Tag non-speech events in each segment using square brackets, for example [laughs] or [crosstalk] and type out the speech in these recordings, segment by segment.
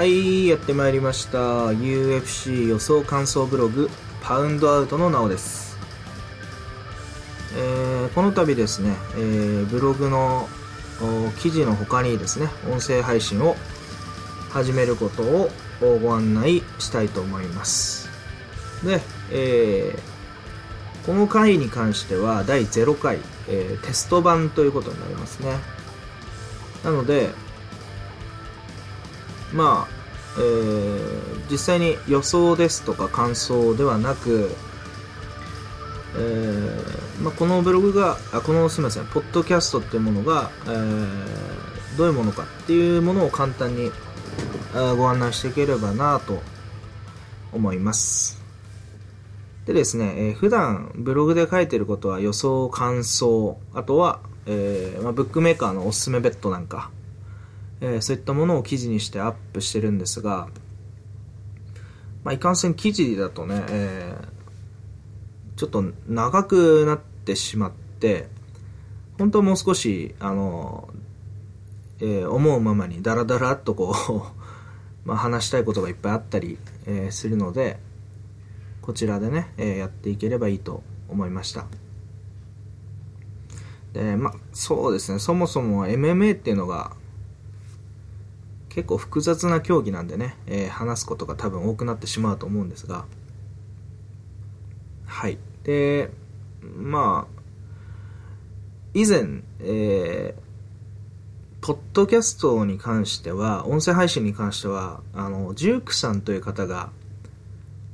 はい、やってまいりました。UFC 予想感想ブログ、パウンドアウトのなおです。えーこの度ですね、えーブログの記事の他にですね、音声配信を始めることをご案内したいと思います。で、えーこの回に関しては第0回、えテスト版ということになりますね。なので、まあ、えー実際に予想ですとか感想ではなく、えーまあ、このブログが、あこのすみません、ポッドキャストっていうものが、えーどういうものかっていうものを簡単にご案内していければなと思います。でですね、えー普段ブログで書いてることは予想、感想、あとは、えーまあ、ブックメーカーのおすすめベッドなんか、えーそういったものを記事にしてアップしてるんですが、まあ、いかんせん記事だとね、えーちょっと長くなってしまって、本当はもう少し、あの、えー思うままにダラダラっとこう、[laughs] まあ、話したいことがいっぱいあったり、えーするので、こちらでね、えーやっていければいいと思いました。で、まあ、そうですね、そもそも MMA っていうのが、結構複雑な競技なんでね、えー話すことが多分多くなってしまうと思うんですが、はい。で、まあ、以前、えーポッドキャストに関しては、音声配信に関しては、あの、ジュークさんという方が、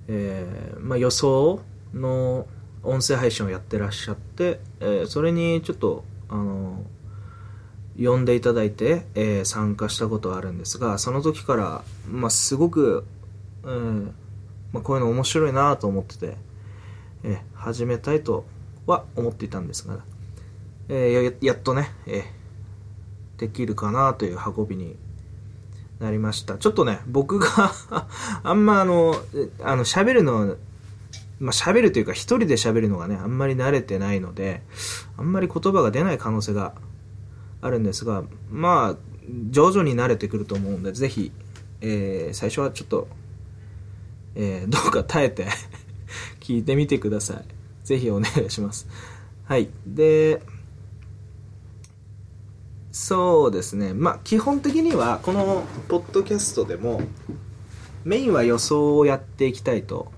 えーまあ、予想の音声配信をやってらっしゃって、えーそれにちょっと、あの、呼んでいただいて、えー参加したことはあるんですが、その時から、まあ、すごく、うんまあ、こういうの面白いなと思ってて、えー始めたいとは思っていたんですが、えーややっとね、えーできるかなという運びになりました。ちょっとね、僕が [laughs] あんまあの、あの、喋るの、まあ、喋るというか一人で喋るのがね、あんまり慣れてないので、あんまり言葉が出ない可能性があるんですが、まあ、徐々に慣れてくると思うんで、ぜひ、えー最初はちょっと、えーどうか耐えて [laughs] 聞いてみてください。ぜひお願いします。はい。で、そうですね。まあ、基本的には、このポッドキャストでも、メインは予想をやっていきたいと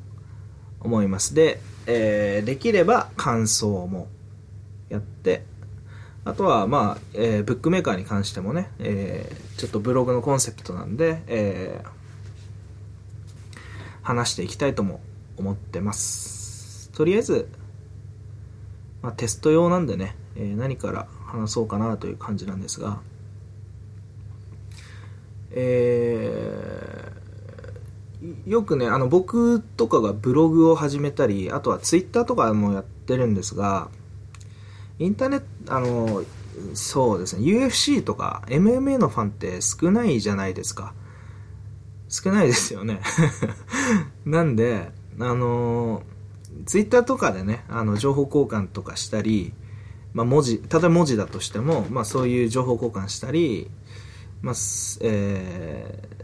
思います。で、えーできれば感想もやって、あとは、まあ、えーブックメーカーに関してもね、えーちょっとブログのコンセプトなんで、えー話していきたいとも思ってます。とりあえず、まあ、テスト用なんでね、えー何から話そうかなという感じなんですが、えーよくね、あの僕とかがブログを始めたり、あとはツイッターとかもやってるんですが、インターネット、あの、そうですね、UFC とか MMA のファンって少ないじゃないですか。少ないですよね。[laughs] なんで、あの、ツイッターとかでね、あの、情報交換とかしたり、まあ、文字、例えば文字だとしても、まあ、そういう情報交換したり、まあ、えー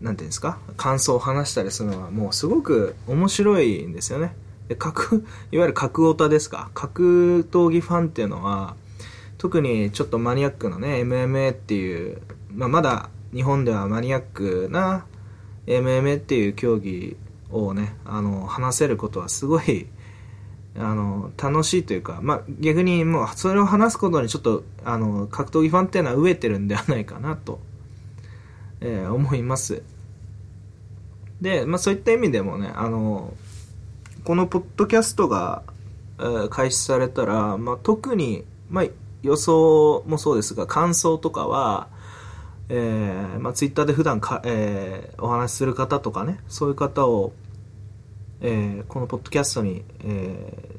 なんていうんですか、感想を話したりするのは、もうすごく面白いんですよね。で、格、いわゆる格オタですか、格闘技ファンっていうのは、特にちょっとマニアックなね、MMA っていう、まあ、まだ日本ではマニアックな MMA っていう競技をね、あの、話せることはすごい、あの、楽しいというか、まあ、逆にもう、それを話すことにちょっと、あの、格闘技ファンっていうのは飢えてるんではないかなと、えー思います。で、まあ、そういった意味でもね、あの、このポッドキャストが、開始されたら、まあ、特に、まあ、予想もそうですが、感想とかは、えーまあ、ツイッターで普段か、えーお話しする方とかね、そういう方を、えーこのポッドキャストに、え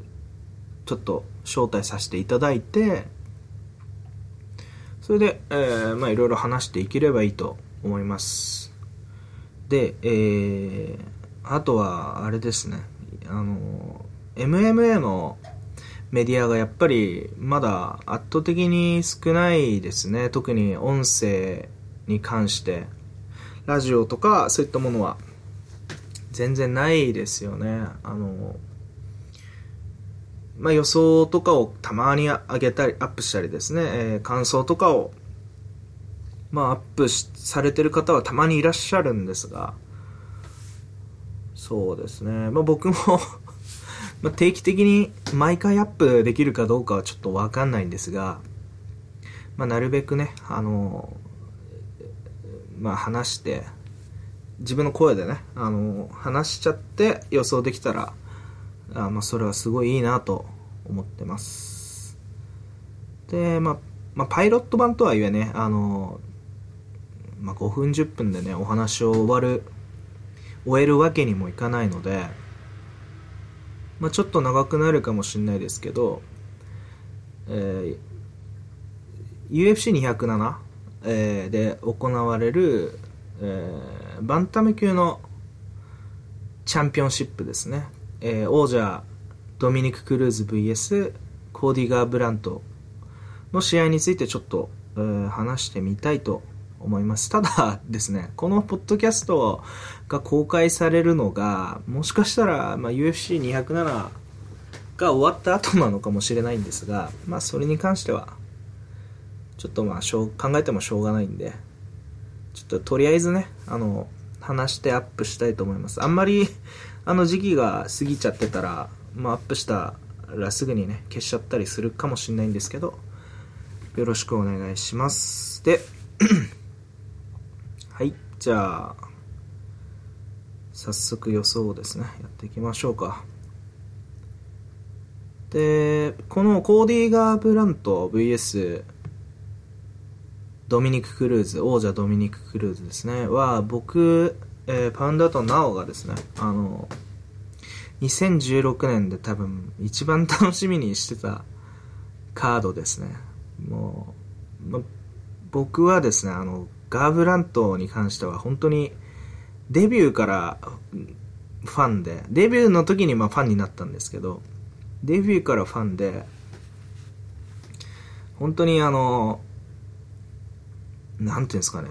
ーちょっと招待させていただいて、それで、えーまあ、いろいろ話していければいいと思います。で、えーあとは、あれですね、あの、MMA のメディアがやっぱりまだ圧倒的に少ないですね。特に音声に関して。ラジオとかそういったものは全然ないですよね。あの、まあ、予想とかをたまに上げたり、アップしたりですね、えー、感想とかを、まあ、アップされてる方はたまにいらっしゃるんですが、そうですね、まあ、僕も [laughs] ま定期的に毎回アップできるかどうかはちょっとわかんないんですが、まあ、なるべくね、あの、まあ、話して、自分の声でね、あの、話しちゃって予想できたら、あまあ、それはすごいいいなと思ってます。で、まあ、まあ、パイロット版とはいえね、あの、まあ、5分10分でね、お話を終わる、終えるわけにもいかないので、まあ、ちょっと長くなるかもしれないですけど、えー、UFC207、えー、で行われる、えー、バンタム級のチャンピオンシップですね、えー、王者ドミニク・クルーズ VS コーディガー・ブラントの試合についてちょっと、えー、話してみたいと思います。ただ [laughs] ですね、このポッドキャストが公開されるのが、もしかしたら、まあ、UFC207 が終わった後なのかもしれないんですが、まあ、それに関しては、ちょっとまあしょう、考えてもしょうがないんで、ちょっととりあえずね、あの、話してアップしたいと思います。あんまり、あの時期が過ぎちゃってたら、まあ、アップしたらすぐにね、消しちゃったりするかもしれないんですけど、よろしくお願いします。で、はい、じゃあ、早速予想をですね、やっていきましょうか。で、このコーディーガー・ブラント VS ドミニク・クルーズ、王者ドミニク・クルーズですね、は、僕、えー、パウンドとナオがですね、あの、2016年で多分一番楽しみにしてたカードですね。もう、ま、僕はですね、あの、ガーブラントに関しては本当にデビューからファンで、デビューの時にまあファンになったんですけど、デビューからファンで、本当にあの、なんていうんですかね、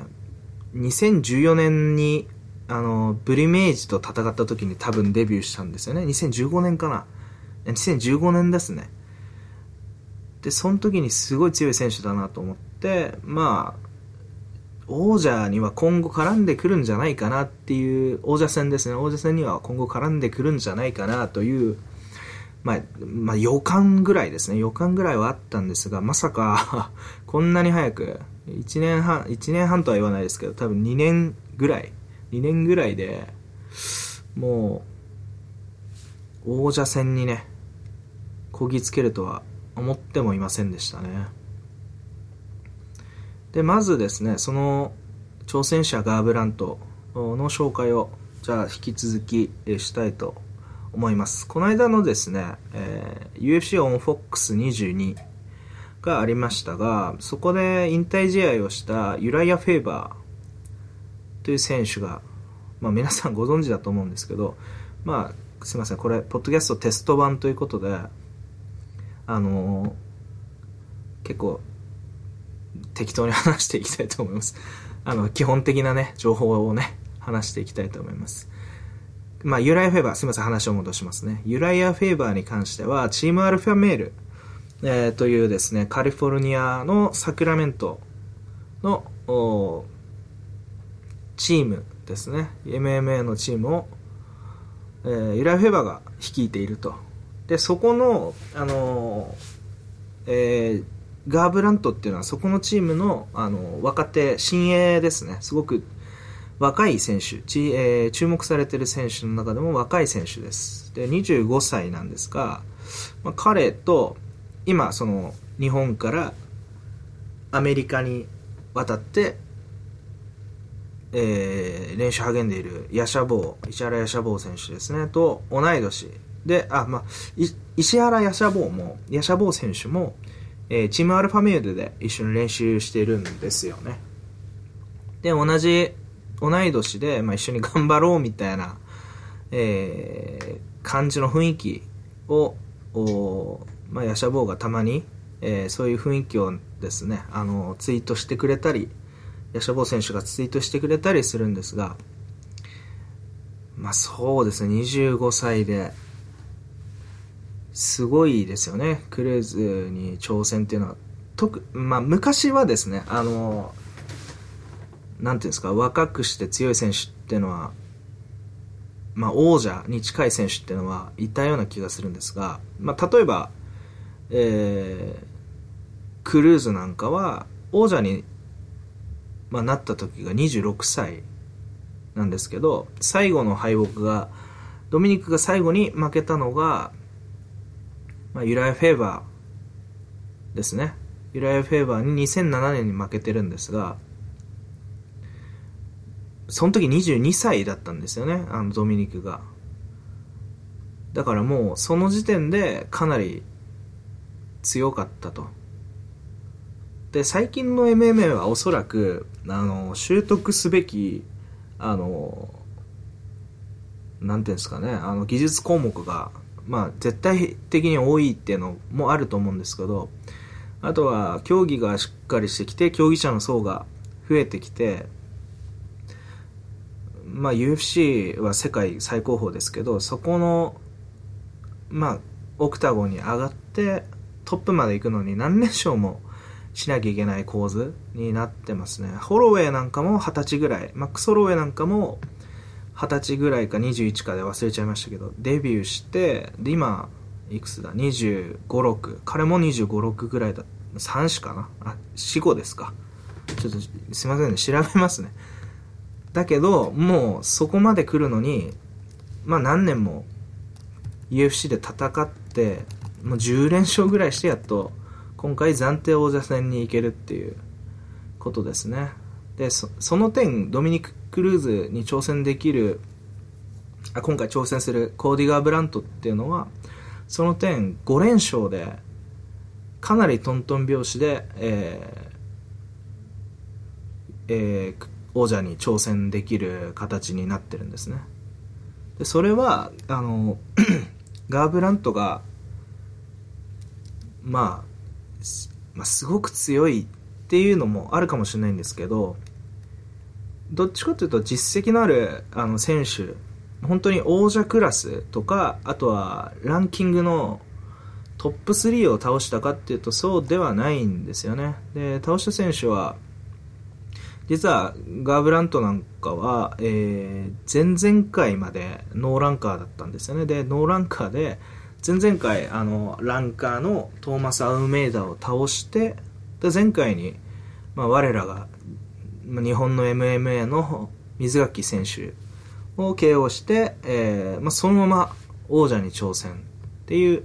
2014年に、あの、ブリメージと戦った時に多分デビューしたんですよね。2015年かな。2015年ですね。で、その時にすごい強い選手だなと思って、まあ、王者には今後絡んでくるんじゃないかなっていう、王者戦ですね、王者戦には今後絡んでくるんじゃないかなという、まあ、まあ、予感ぐらいですね、予感ぐらいはあったんですが、まさか [laughs] こんなに早く、1年半、1年半とは言わないですけど、多分2年ぐらい、2年ぐらいで、もう、王者戦にね、こぎつけるとは思ってもいませんでしたね。で、まずですね、その挑戦者ガーブラントの紹介を、じゃあ引き続きしたいと思います。この間のですね、えー、UFC オンフォックス22がありましたが、そこで引退試合をしたユライア・フェーバーという選手が、まあ皆さんご存知だと思うんですけど、まあすいません、これ、ポッドキャストテスト版ということで、あのー、結構適当に話していきたいと思います。あの、基本的なね、情報をね、話していきたいと思います。まあ、ユライア・フェーバー、すみません、話を戻しますね。ユライア・フェーバーに関しては、チームアルファメール、えー、というですね、カリフォルニアのサクラメントのチームですね、MMA のチームを、えー、ユライア・フェーバーが率いていると。で、そこの、あのー、えー、ガーブラントっていうのはそこのチームのあの若手、新鋭ですね。すごく若い選手、ちえー、注目されてる選手の中でも若い選手です。で、25歳なんですが、まあ、彼と今その日本からアメリカに渡って、えー、練習励んでいるヤシャボー、石原ヤシャボー選手ですね、と同い年。で、あ、まあ、石原ヤシャボーも、ヤシャボー選手も、えー、チームアルファメールで一緒に練習してるんですよね。で、同じ、同い年で、まあ、一緒に頑張ろうみたいな、えー、感じの雰囲気を、おまあ、ヤシャボーがたまに、えー、そういう雰囲気をですね、あの、ツイートしてくれたり、ヤシャボー選手がツイートしてくれたりするんですが、まあそうですね、25歳で、すごいですよね、クルーズに挑戦っていうのは。特、まあ昔はですね、あの、なんていうんですか、若くして強い選手っていうのは、まあ王者に近い選手っていうのはいたような気がするんですが、まあ例えば、えー、クルーズなんかは王者に、まあ、なった時が26歳なんですけど最後の敗北がドミニクが最後に負けたのが、まあ、ユライ・フェーバーですね。ユライ・フェーバーに2007年に負けてるんですがその時22歳だったんですよねあのドミニクが。だからもうその時点でかなり強かったと。で最近の MMA はおそらくあの習得すべきあのなんていうんですかねあの技術項目が、まあ、絶対的に多いっていうのもあると思うんですけどあとは競技がしっかりしてきて競技者の層が増えてきてまあ UFC は世界最高峰ですけどそこのまあオクタゴンに上がってトップまで行くのに何連勝もしなきゃいけない構図になってますね。ホロウェイなんかも20歳ぐらい、マックス・ホロウェイなんかも20歳ぐらいか21かで忘れちゃいましたけど、デビューして、で、今、いくつだ ?25、6。彼も25、6ぐらいだ。3子かな？あ、4、5ですか。ちょっと、すいませんね。調べますね。だけど、もうそこまで来るのに、まあ何年も UFC で戦って、もう10連勝ぐらいしてやっと今回暫定王者戦に行けるっていうことですねでその点ドミニク・クルーズに挑戦できるあ今回挑戦するコーディガー・ブラントっていうのはその点5連勝でかなりトントン拍子で、えーえー、王者に挑戦できる形になってるんですね。でそれはあの [clears throat] ガーブラントがまあまあ、すごく強いっていうのもあるかもしれないんですけどどっちかというと実績のあるあの選手。本当に王者クラスとかあとはランキングのトップ3を倒したかっていうとそうではないんですよね。で倒した選手は実はガーブラントなんかは、えー、前々回までノーランカーだったんですよね。でノーランカーで前々回あのランカーのトーマス・アウメイダを倒してで前回に、まあ、我らが日本の MMA の水垣選手を KO して、えーまあ、そのまま王者に挑戦っていう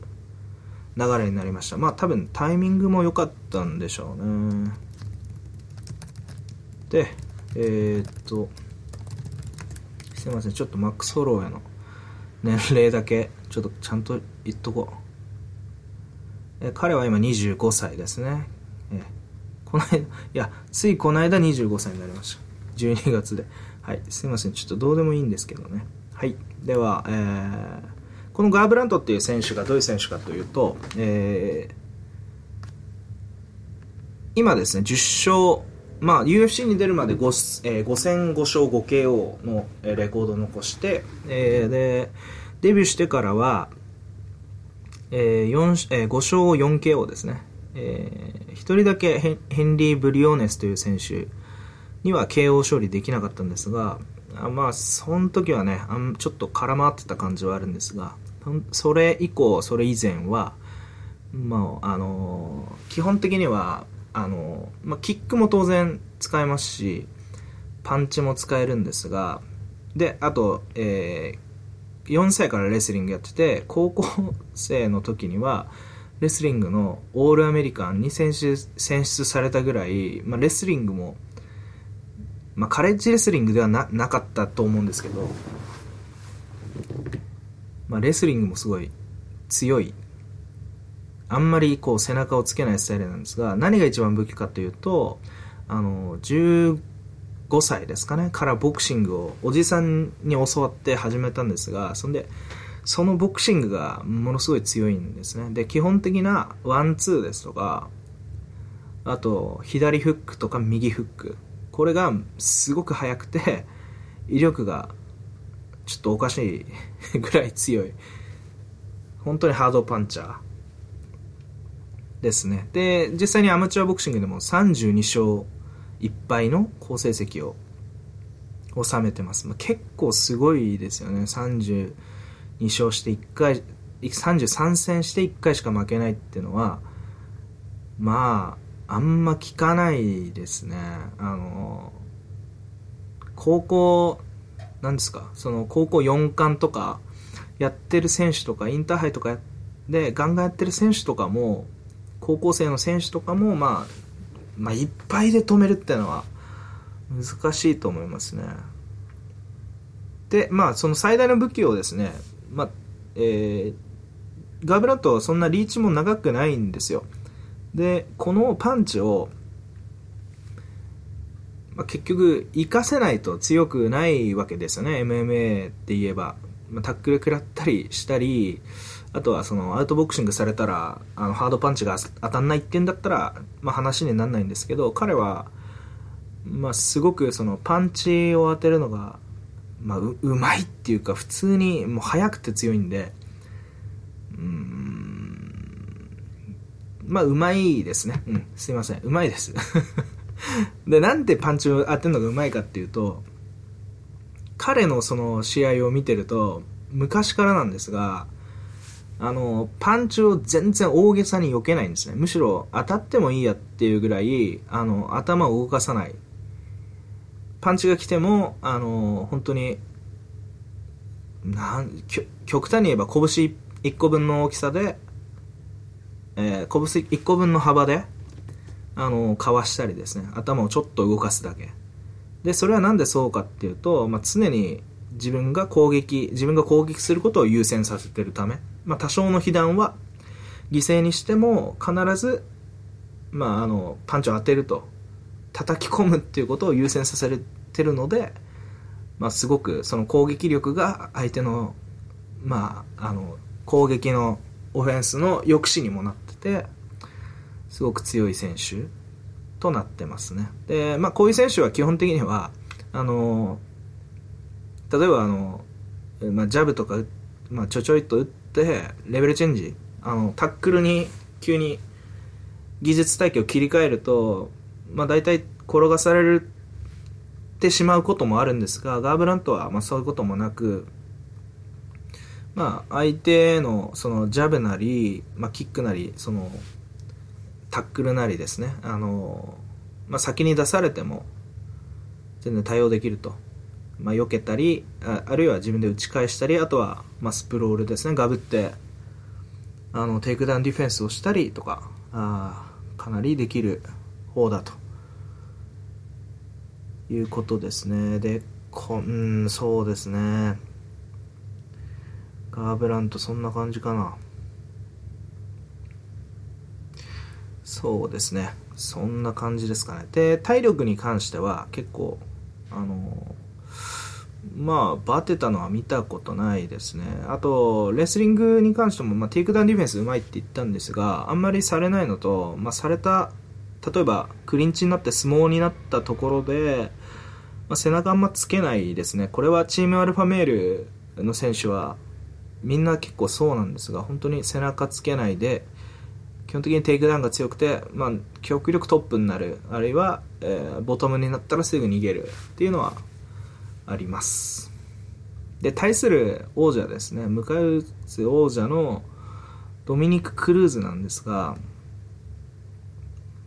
流れになりましたまあ多分タイミングも良かったんでしょうねでえー、っとすいませんちょっとマックス・ホローへの年齢だけちょっとちゃんと言っとこう。え彼は今25歳ですね。この間、いや、ついこの間25歳になりました。12月で。はい、すいません。ちょっとどうでもいいんですけどね。はい。では、えー、このガーブラントっていう選手がどういう選手かというと、えー、今ですね、10勝、まあ、UFC に出るまで 5,、えー、5戦5勝 5KO のレコードを残して、えー、で、デビューしてからは、えー4えー、5勝 4KO ですね。えー、1人だけヘンリー・ブリオネスという選手には KO 勝利できなかったんですが、あまあ、その時はねあん、ちょっと空回ってた感じはあるんですが、それ以降、それ以前は、まあ、あのー、基本的には、あのまあ、キックも当然使えますしパンチも使えるんですがであと、えー、4歳からレスリングやってて高校生の時にはレスリングのオールアメリカンに選出選出されたぐらい、まあ、レスリングも、まあ、カレッジレスリングではななかったと思うんですけど、まあ、レスリングもすごい強い。あんまりこう背中をつけないスタイルなんですが何が一番武器かというとあの15歳ですかねからボクシングをおじさんに教わって始めたんですがそんでそのボクシングがものすごい強いんですね。で基本的なワンツーですとかあと左フックとか右フック。これがすごく速くて威力がちょっとおかしいぐらい強い。本当にハードパンチャーですね。で実際にアマチュアボクシングでも32勝1敗の好成績を収めてます、まあ、結構すごいですよね。32 2勝して1回33戦して1回しか負けないっていうのはまああんま聞かないですね。あの高校なんですか？その高校4冠とかやってる選手とかインターハイとかでガンガンやってる選手とかも高校生の選手とかも、まあ、まあいっぱいで止めるっていうのは難しいと思いますね。でまあその最大の武器をですね、まあえー、ガーブラッドはそんなリーチも長くないんですよ。でこのパンチを、まあ、結局活かせないと強くないわけですよね。MMA って言えば、まあ、タックル食らったりしたりあとはそのアウトボクシングされたらあのハードパンチが当たんないってんだったら、まあ、話にならないんですけど彼は、まあ、すごくそのパンチを当てるのが、まあ、ううまいっていうか普通にもう速くて強いんでうんまあうまいですね。うんすいません。うまいです。[laughs] でなんでパンチを当てるのがうまいかっていうと彼のその試合を見てると昔からなんですがあのパンチを全然大げさに避けないんですね。むしろ当たってもいいやっていうぐらいあの頭を動かさない。パンチが来てもあの本当になん極端に言えば拳1個分の大きさで、えー、拳1個分の幅で、あの、かわしたりですね、頭をちょっと動かすだけ。で、それはなんでそうかっていうと、まあ、常に自分が攻撃、自分が攻撃することを優先させてるため、まあ、多少の被弾は犠牲にしても必ず、まあ、あの、パンチを当てると、叩き込むっていうことを優先させてるので、まあ、すごくその攻撃力が相手の、まあ、あの、攻撃のオフェンスの抑止にもなってて、すごく強い選手となってますね。で、まあこういう選手は基本的には、あの、例えばあの、まあ、ジャブとか、まあ、ちょちょいと打って、レベルチェンジ、あの、タックルに急に技術体系を切り替えると、まあ大体転がされるてしまうこともあるんですが、ガーブラントはまあそういうこともなく、まあ、相手のそのジャブなり、まあ、キックなりそのタックルなりですね。あの、まあ、先に出されても全然対応できると、まあ、避けたりああるいは自分で打ち返したりあとは、まあ、スプロールですね。ガブってあのテイクダウンディフェンスをしたりとかあかなりできる方だと。いうことですね。でこんそうですね。ガーブラントそんな感じかな。そうですね。そんな感じですかね。で体力に関しては結構あのまあバテたのは見たことないですね。あとレスリングに関しても、まあ、テイクダウンディフェンスうまいって言ったんですがあんまりされないのと、まあ、された例えばクリンチになって相撲になったところで、まあ、背中あんまつけないですね。これはチームアルファメールの選手はみんな結構そうなんですが本当に背中つけないで基本的にテイクダウンが強くて、まあ、極力トップになるあるいは、えー、ボトムになったらすぐ逃げるっていうのはあります。で対する王者ですね。迎え撃つ王者のドミニク・クルーズなんですが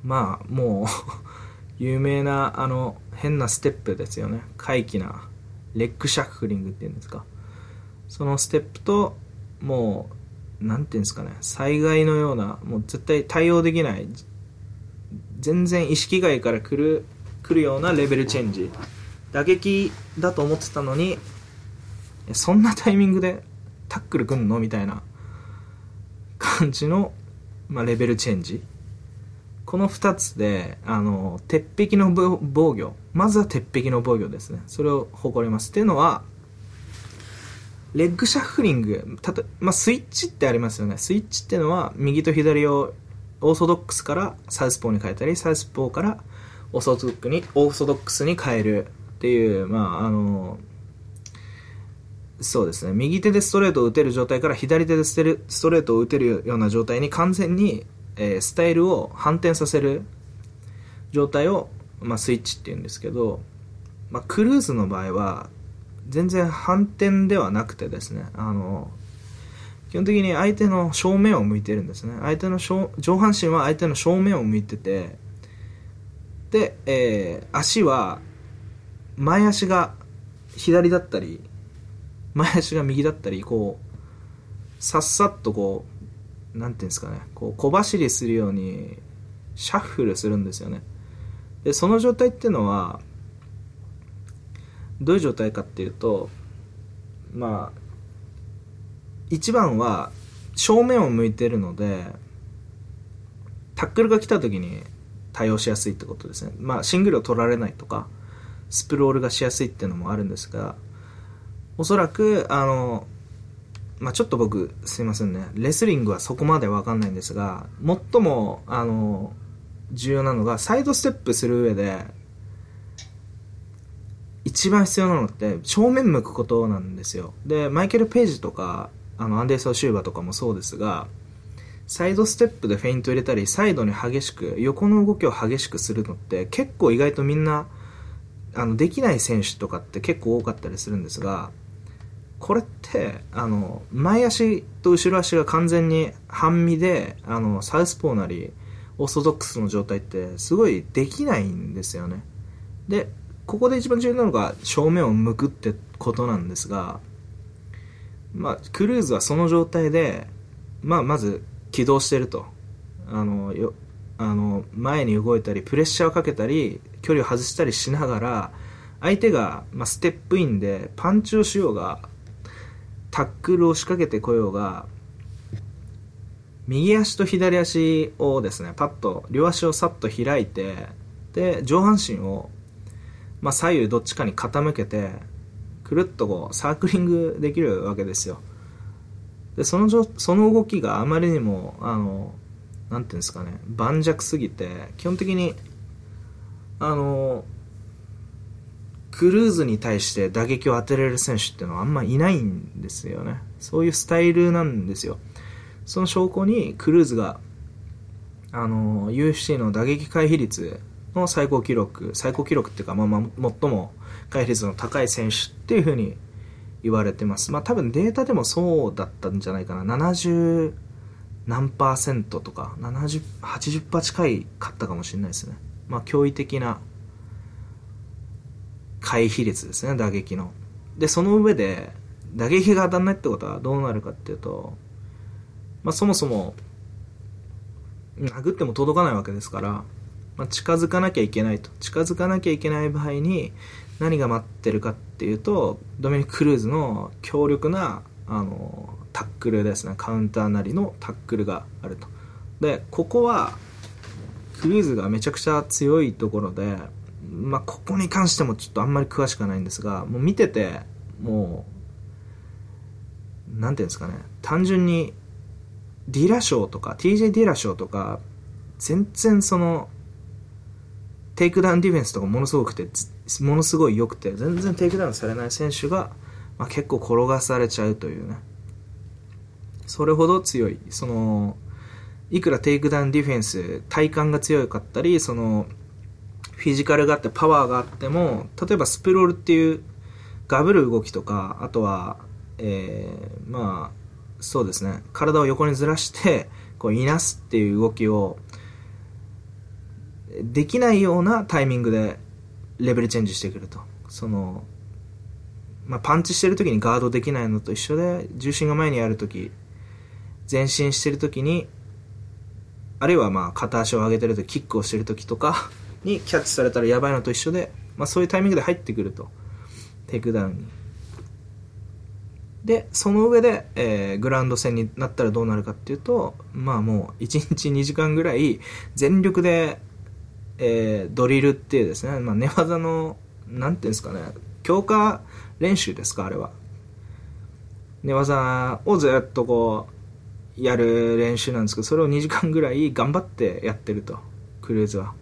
まあもう [laughs] 有名なあの変なステップですよね。怪奇なレッグシャッフリングっていうんですか。そのステップともうなんていうんですかね。災害のようなもう絶対対応できない全然意識外から来る来るようなレベルチェンジ。打撃だと思ってたのにそんなタイミングでタックルくんの？みたいな感じの、まあ、レベルチェンジ。この2つであの鉄壁の防御。まずは鉄壁の防御ですね。それを誇ります。っていうのはレッグシャッフリング、たとまあ、スイッチってありますよね。スイッチっていうのは、右と左をオーソドックスからサウスポーに変えたり、サウスポーからオーソドックにオーソドックスに変える。っていうまああのそうですね。右手でストレートを打てる状態から左手でストレートを打てるような状態に完全に、えー、スタイルを反転させる状態を、まあ、スイッチっていうんですけど、まあ、クルーズの場合は全然反転ではなくてですねあの基本的に相手の正面を向いてるんですね。相手の上半身は相手の正面を向いててで、えー、足は前足が左だったり前足が右だったりこうさっさっとこうなんていうんですかねこう小走りするようにシャッフルするんですよね。でその状態っていうのはどういう状態かっていうとまあ一番は正面を向いてるのでタックルが来た時に対応しやすいってことですね。まあシングルを取られないとかスプロールがしやすいっていうのもあるんですがおそらくあのまあ、ちょっと僕すいませんね。レスリングはそこまで分かんないんですが最もあの重要なのがサイドステップする上で一番必要なのって正面向くことなんですよ。でマイケル・ページとかあのアンデーソー・シューバーとかもそうですがサイドステップでフェイント入れたりサイドに激しく横の動きを激しくするのって結構意外とみんなあのできない選手とかって結構多かったりするんですがこれってあの前足と後ろ足が完全に半身であのサウスポーなりオーソドックスの状態ってすごいできないんですよね。でここで一番重要なのが正面を向くってことなんですがまあ、クルーズはその状態で、まあ、まず起動してると。あのよあの前に動いたりプレッシャーをかけたり距離を外したりしながら相手が、まあ、ステップインでパンチをしようがタックルを仕掛けてこようが右足と左足をですねパッと両足をさっと開いてで上半身を、まあ、左右どっちかに傾けてくるっとこうサークリングできるわけですよ。でそのその動きがあまりにもあのなんていうんですかね盤石すぎて基本的にあのクルーズに対して打撃を当てられる選手っていうのはあんまいないんですよねそういうスタイルなんですよその証拠にクルーズがあの UFC の打撃回避率の最高記録最高記録っていうか、まあ、まあ、最も回避率の高い選手っていうふうに言われてます。まあ多分データでもそうだったんじゃないかな。70何パーセントとか、70、80%近いかったかもしれないですね。まあ驚異的な回避率ですね、打撃の。で、その上で、打撃が当たんないってことはどうなるかっていうと、まあそもそも、殴っても届かないわけですから、まあ、近づかなきゃいけないと。近づかなきゃいけない場合に、何が待ってるかっていうとドミニク・クルーズの強力なあのタックルですねカウンターなりのタックルがあるとでここはクルーズがめちゃくちゃ強いところで、まあ、ここに関してもちょっとあんまり詳しくないんですがもう見ててもうなんていうんですかね単純にディラショーとか TJ ディラショーとか全然そのテイクダウンディフェンスとかものすごくてものすごい良くて全然テイクダウンされない選手が、まあ、結構転がされちゃうというね。それほど強い。そのいくらテイクダウンディフェンス体幹が強かったりそのフィジカルがあってパワーがあっても例えばスプロールっていうガブる動きとかあとは、えー、まあそうですね。体を横にずらしてこういなすっていう動きをできないようなタイミングでレベルチェンジしてくると。その、まあ、パンチしてる時にガードできないのと一緒で重心が前にある時前進してる時にあるいはまあ片足を上げてる時キックをしてる時とかにキャッチされたらやばいのと一緒で、まあ、そういうタイミングで入ってくるとテイクダウンにでその上で、えー、グラウンド戦になったらどうなるかっていうとまあもう1日2時間ぐらい全力でえー、ドリルっていうですね、まあ、寝技の、なんていうんですかね、強化練習ですか、あれは。寝技をずっとこう、やる練習なんですけど、それを2時間ぐらい頑張ってやってると、クルーズは。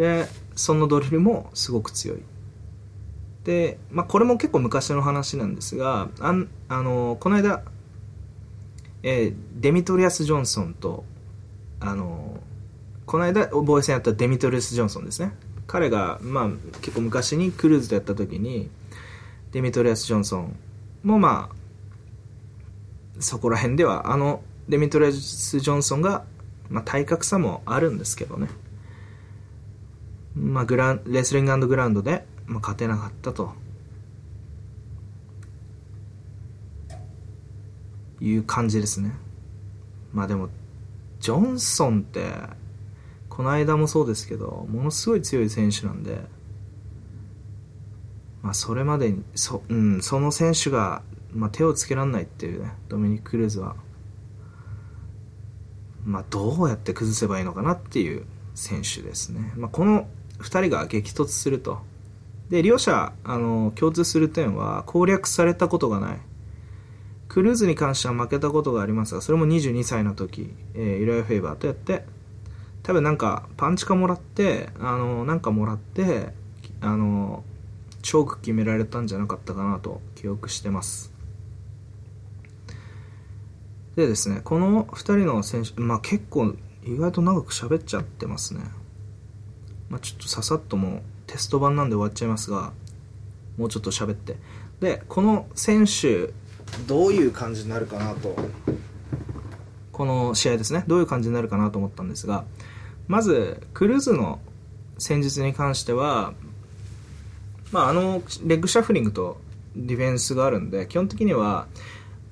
でそのドリルもすごく強い。で、まあ、これも結構昔の話なんですがあんあのこの間、えー、デミトリアス・ジョンソンとあのこの間防衛戦やったデミトリアス・ジョンソンですね。彼が、まあ、結構昔にクルーズでやった時にデミトリアス・ジョンソンもまあそこら辺ではあのデミトリアス・ジョンソンが、まあ、体格差もあるんですけどね、まあ、グランレスリンググラウンドでまあ、勝てなかったと。いう感じですね。まあでもジョンソンってこの間もそうですけどものすごい強い選手なんでまあそれまでにそ,、うん、その選手が、まあ、手をつけられないっていうねドミニク・クルーズは。まあどうやって崩せばいいのかなっていう選手ですね、まあ、この2人が激突するとで、両者、あの、共通する点は攻略されたことがない。クルーズに関しては負けたことがありますが、それも22歳の時、えー、イライフェイバーとやって、多分なんか、パンチかもらって、あの、なんかもらって、あの、チョーク決められたんじゃなかったかなと記憶してます。でですね、この2人の選手、まあ結構意外と長く喋っちゃってますね。まあちょっとささっともうテスト版なんで終わっちゃいますがもうちょっと喋って。でこの選手どういう感じになるかなと。この試合ですね。どういう感じになるかなと思ったんですがまずクルーズの戦術に関してはまああのレッグシャフリングとディフェンスがあるんで基本的には、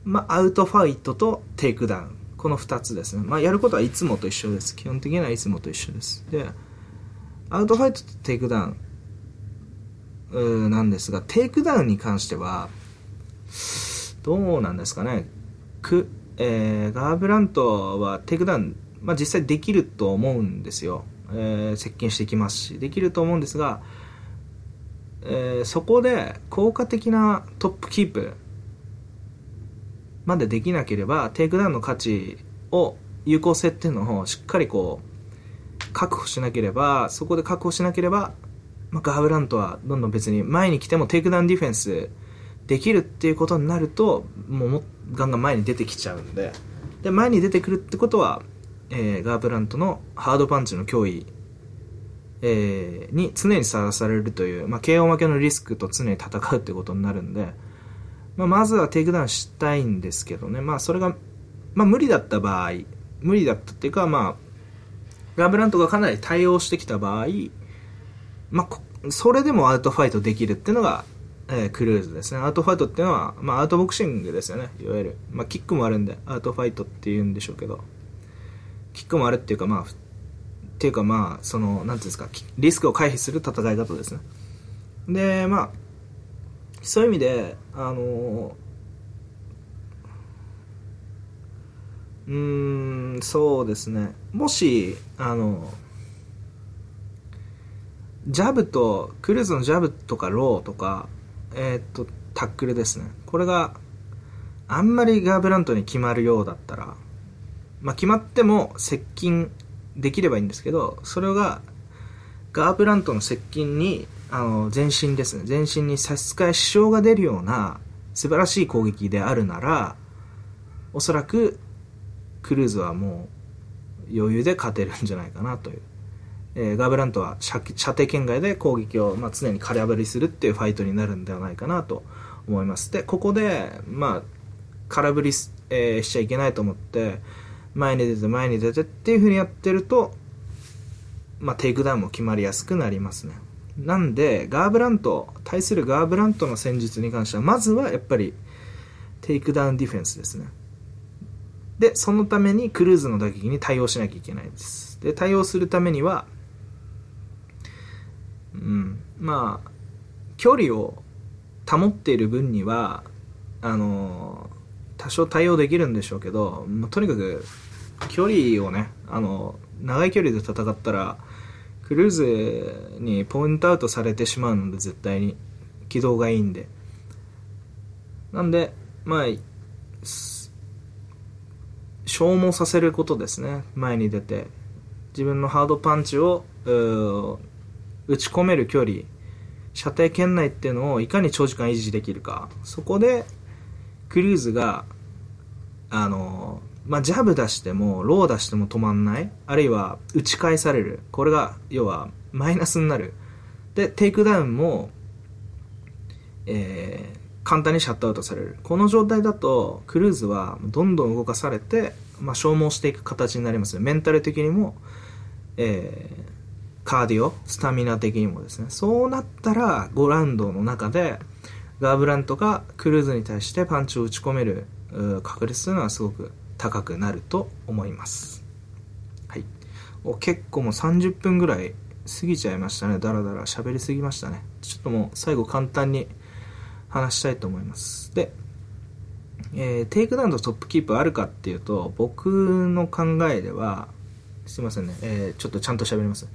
まあ、アウトファイトとテイクダウン。この2つですね、まあ、やることはいつもと一緒です。基本的にはいつもと一緒です。でアウトファイトとテイクダウンなんですが、テイクダウンに関しては、どうなんですかね。く、えー、ガーブラントはテイクダウン、まあ、実際できると思うんですよ。えー、接近してきますし、できると思うんですが、えー、そこで効果的なトップキープまでできなければ、テイクダウンの価値を、有効性っていうのをしっかりこう、確保しなければ、そこで確保しなければ、まあ、ガーブラントはどんどん別に前に来てもテイクダウンディフェンスできるっていうことになるともうガンガン前に出てきちゃうんで。で前に出てくるってことは、えー、ガーブラントのハードパンチの脅威、えー、に常にさらされるという、まあ、KO 負けのリスクと常に戦うってことになるんで、まあ、まずはテイクダウンしたいんですけどね、まあ、それが、まあ、無理だった場合無理だったっていうか、まあ、ガーブラントがかなり対応してきた場合まあ、それでもアウトファイトできるっていうのが、えー、クルーズですね。アウトファイトっていうのは、まあ、アウトボクシングですよね。いわゆる。まあ、キックもあるんで、アウトファイトって言うんでしょうけど、キックもあるっていうか、まあ、っていうかまあ、その、なんていうんですか、リスクを回避する戦い方ですね。で、まあ、そういう意味で、あのうーん、そうですね。もし、あの、ジャブと、クルーズのジャブとかローとか、えー、っと、タックルですね。これがあんまりガーブラントに決まるようだったら、まあ、決まっても接近できればいいんですけど、それがガーブラントの接近に、あの、全身ですね。全身に差し支え支障が出るような素晴らしい攻撃であるなら、おそらくクルーズはもう余裕で勝てるんじゃないかなという。えー、ガーブラントは射程圏外で攻撃を、まあ、常に空振りするっていうファイトになるんではないかなと思います。でここで、まあ、空振り、えー、しちゃいけないと思って前に出て前に出てっていう風にやってると、まあ、テイクダウンも決まりやすくなりますね。なんでガーブラント対するガーブラントの戦術に関してはまずはやっぱりテイクダウンディフェンスですね。でそのためにクルーズの打撃に対応しなきゃいけないです。で対応するためにはうん、まあ距離を保っている分にはあの多少対応できるんでしょうけど、まあ、とにかく距離をねあの長い距離で戦ったらクルーズにポイントアウトされてしまうので絶対に。軌道がいいんで。なんでまあ消耗させることですね。前に出て。自分のハードパンチを打ち込める距離。射程圏内っていうのをいかに長時間維持できるか。そこでクルーズがあのまあ、ジャブ出してもロー出しても止まんない。あるいは打ち返される。これが要はマイナスになる。でテイクダウンも、えー、簡単にシャットアウトされる。この状態だとクルーズはどんどん動かされて、まあ、消耗していく形になりますね。メンタル的にも、えー、カーディオスタミナ的にもですね。そうなったら5ラウンドの中でガーブラントがクルーズに対してパンチを打ち込める確率というのはすごく高くなると思います。はい。お結構もう30分ぐらい過ぎちゃいましたね。だらだら喋りすぎましたね。ちょっともう最後簡単に話したいと思います。で、えー、テイクダウンとトップキープあるかっていうと僕の考えではすいませんね、えー、ちょっとちゃんと喋ります。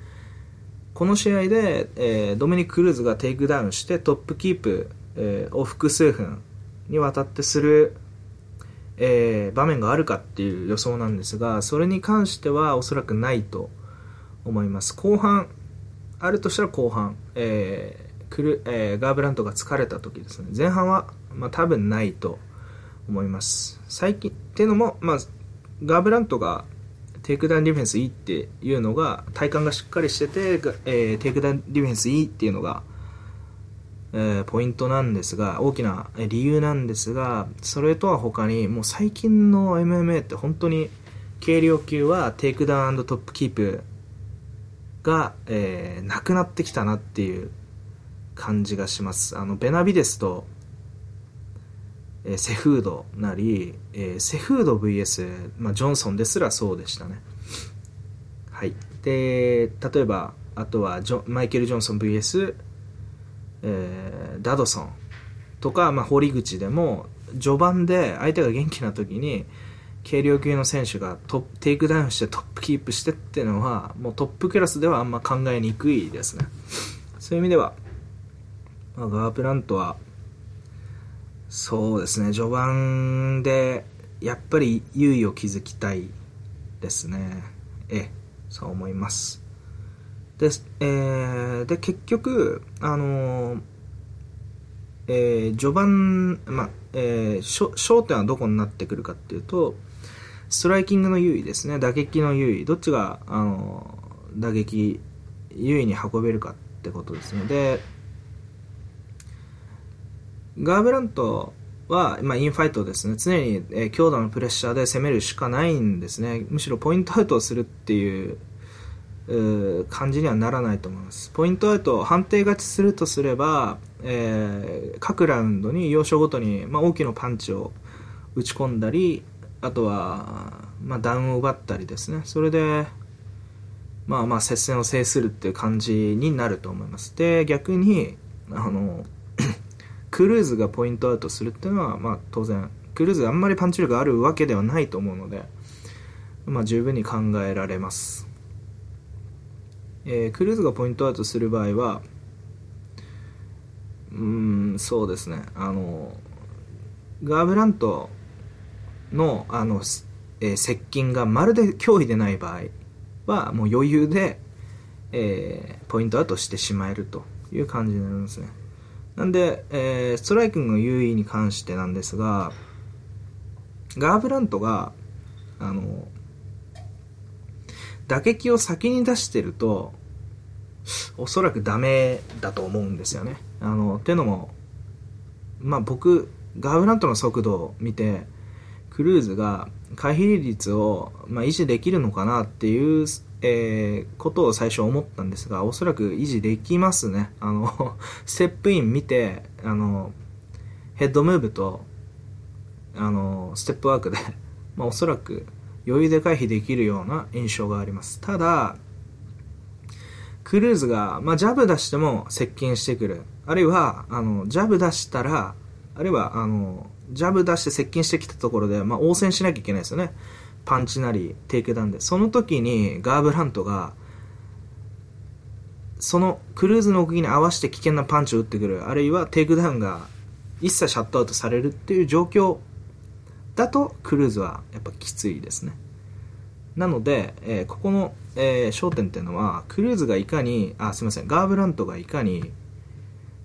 この試合で、えー、ドミニク・クルーズがテイクダウンしてトップキープ、えー、を複数分にわたってするえー、場面があるかっていう予想なんですがそれに関してはおそらくないと思います。後半あるとしたら後半、えークルえー、ガーブラントが疲れた時ですね。前半は、まあ、多分ないと思います。最近っていうのも、まあ、ガーブラントがテイクダウンディフェンスいいっていうのが体幹がしっかりしてて、えー、テイクダウンディフェンスいいっていうのがえー、ポイントなんですが、大きな理由なんですが、それとは他に、もう最近の MMA って本当に軽量級はテイクダウントップキープが、えー、なくなってきたなっていう感じがします。あの、ベナビデスと、えー、セフードなり、えー、セフード VS、まあ、ジョンソンですらそうでしたね。はい。で、例えば、あとはジョマイケル・ジョンソン VS えー、ドッドソンとか、まあ、堀口でも序盤で相手が元気な時に軽量級の選手がトテイクダウンしてトップキープしてっていうのはもうトップクラスではあんま考えにくいですねそういう意味では、まあ、ガーブラントはそうですね序盤でやっぱり優位を築きたいですね。ええそう思います。で,、えー、で結局、あのー、えー、序盤、まあえー、焦点はどこになってくるかっていうとストライキングの優位ですね。打撃の優位。どっちが、あのー、打撃優位に運べるかってことですね。でガーブラントは、まあ、インファイトですね。常に、えー、強打のプレッシャーで攻めるしかないんですね。むしろポイントアウトをするっていう感じにはならないと思います。ポイントアウト判定勝ちするとすれば、えー、各ラウンドに要所ごとに、まあ、大きなパンチを打ち込んだりあとは、まあ、ダウンを奪ったりですね。それでまあまあ接戦を制するっていう感じになると思います。で逆にあのクルーズがポイントアウトするっていうのは、まあ、当然クルーズあんまりパンチ力があるわけではないと思うので、まあ、十分に考えられます。えー、クルーズがポイントアウトする場合はうんそうですね。あのガーブラントのあの、えー、接近がまるで脅威でない場合はもう余裕で、えー、ポイントアウトしてしまえるという感じになりますね。なんで、えー、ストライクの優位に関してなんですがガーブラントがあの打撃を先に出してると、おそらくダメだと思うんですよね。あの、っていうのも、まあ僕、ガーブラントの速度を見て、クルーズが回避率を、まあ、維持できるのかなっていう、えー、ことを最初思ったんですが、おそらく維持できますね。あの、[laughs] ステップイン見て、あの、ヘッドムーブと、あの、ステップワークで、[laughs] まあ、おそらく余裕で回避できるような印象があります。ただ、クルーズが、まあ、ジャブ出しても接近してくる。あるいは、あの、ジャブ出したら、あるいは、あの、ジャブ出して接近してきたところで、まあ、応戦しなきゃいけないですよね。パンチなり、テイクダウンで。その時に、ガーブラントが、そのクルーズの動きに合わせて危険なパンチを打ってくる。あるいは、テイクダウンが一切シャットアウトされるっていう状況だとクルーズはやっぱきついですねなので、えー、ここの、えー、焦点っていうのは、クルーズがいかに、あ、すみません、ガーブラントがいかに、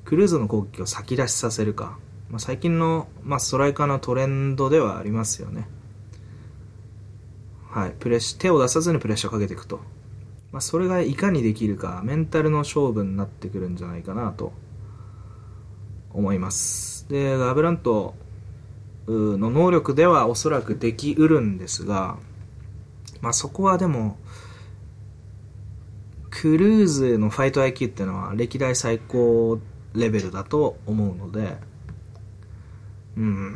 クルーズの攻撃を先出しさせるか。まあ、最近の、まあ、ストライカーのトレンドではありますよね。はい、プレッ手を出さずにプレッシャーをかけていくと。まあ、それがいかにできるか、メンタルの勝負になってくるんじゃないかなと思います。で、ガブラントの能力ではおそらくできうるんですが、まあ、そこはでも、クルーズのファイト IQ っていうのは歴代最高レベルだと思うので、うん、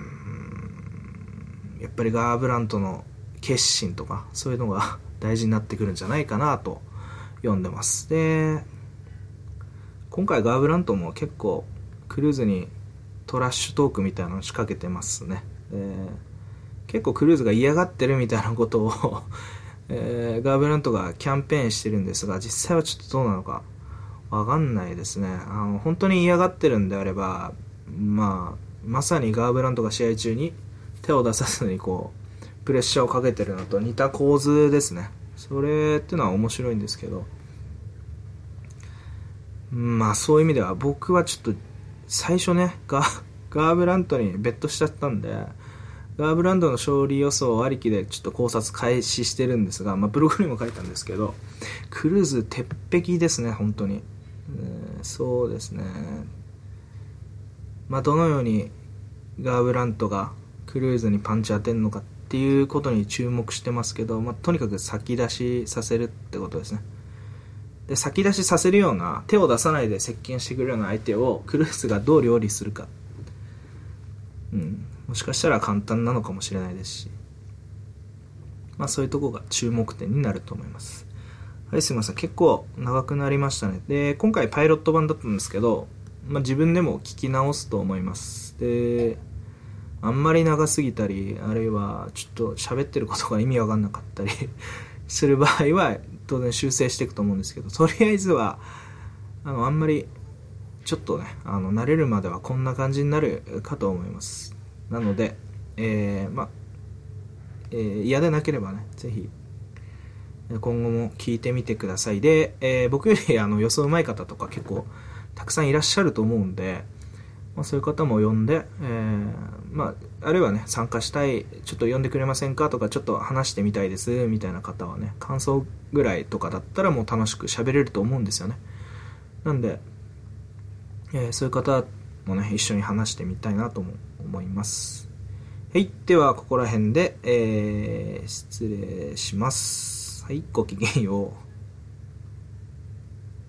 やっぱりガーブラントの決心とか、そういうのが [laughs] 大事になってくるんじゃないかなと読んでます。で、今回ガーブラントも結構クルーズにトラッシュトークみたいなの仕掛けてますね。結構クルーズが嫌がってるみたいなことを [laughs] えー、ガーブラントがキャンペーンしてるんですが、実際はちょっとどうなのかわかんないですね。あの、本当に嫌がってるんであれば、まあ、まさにガーブラントが試合中に手を出さずにこう、プレッシャーをかけてるのと似た構図ですね。それっていうのは面白いんですけど、まあそういう意味では僕はちょっと最初ね、ガガーブラントにベットしちゃったんで、ガーブランドの勝利予想ありきでちょっと考察開始してるんですが、まあ、ブログにも書いたんですけど、クルーズ鉄壁ですね、本当に。えー、そうですね。まあ、どのようにガーブラントがクルーズにパンチ当てるのかっていうことに注目してますけど、まあ、とにかく先出しさせるってことですね。で、先出しさせるような、手を出さないで接近してくるような相手をクルーズがどう料理するか。うん。もしかしたら簡単なのかもしれないですし、まあそういうとこが注目点になると思います。はい、すいません。結構長くなりましたね。で、今回パイロット版だったんですけど、まあ自分でも聞き直すと思います。で、あんまり長すぎたり、あるいはちょっと喋ってることが意味わかんなかったり [laughs] する場合は当然修正していくと思うんですけど、とりあえずは、あの、あんまりちょっとね、あの、慣れるまではこんな感じになるかと思います。なので、えー、まあ、えー、嫌でなければね、ぜひ、今後も聞いてみてください。で、えー、僕よりあの予想うまい方とか結構たくさんいらっしゃると思うんで、まあ、そういう方も呼んで、えー、まあ、あるいはね、参加したい、ちょっと呼んでくれませんか？とか、ちょっと話してみたいです、みたいな方はね、感想ぐらいとかだったらもう楽しく喋れると思うんですよね。なんで、えー、そういう方もね、一緒に話してみたいなと思思います。はい。では、ここら辺で、えー、失礼します。はい。ごきげんよう。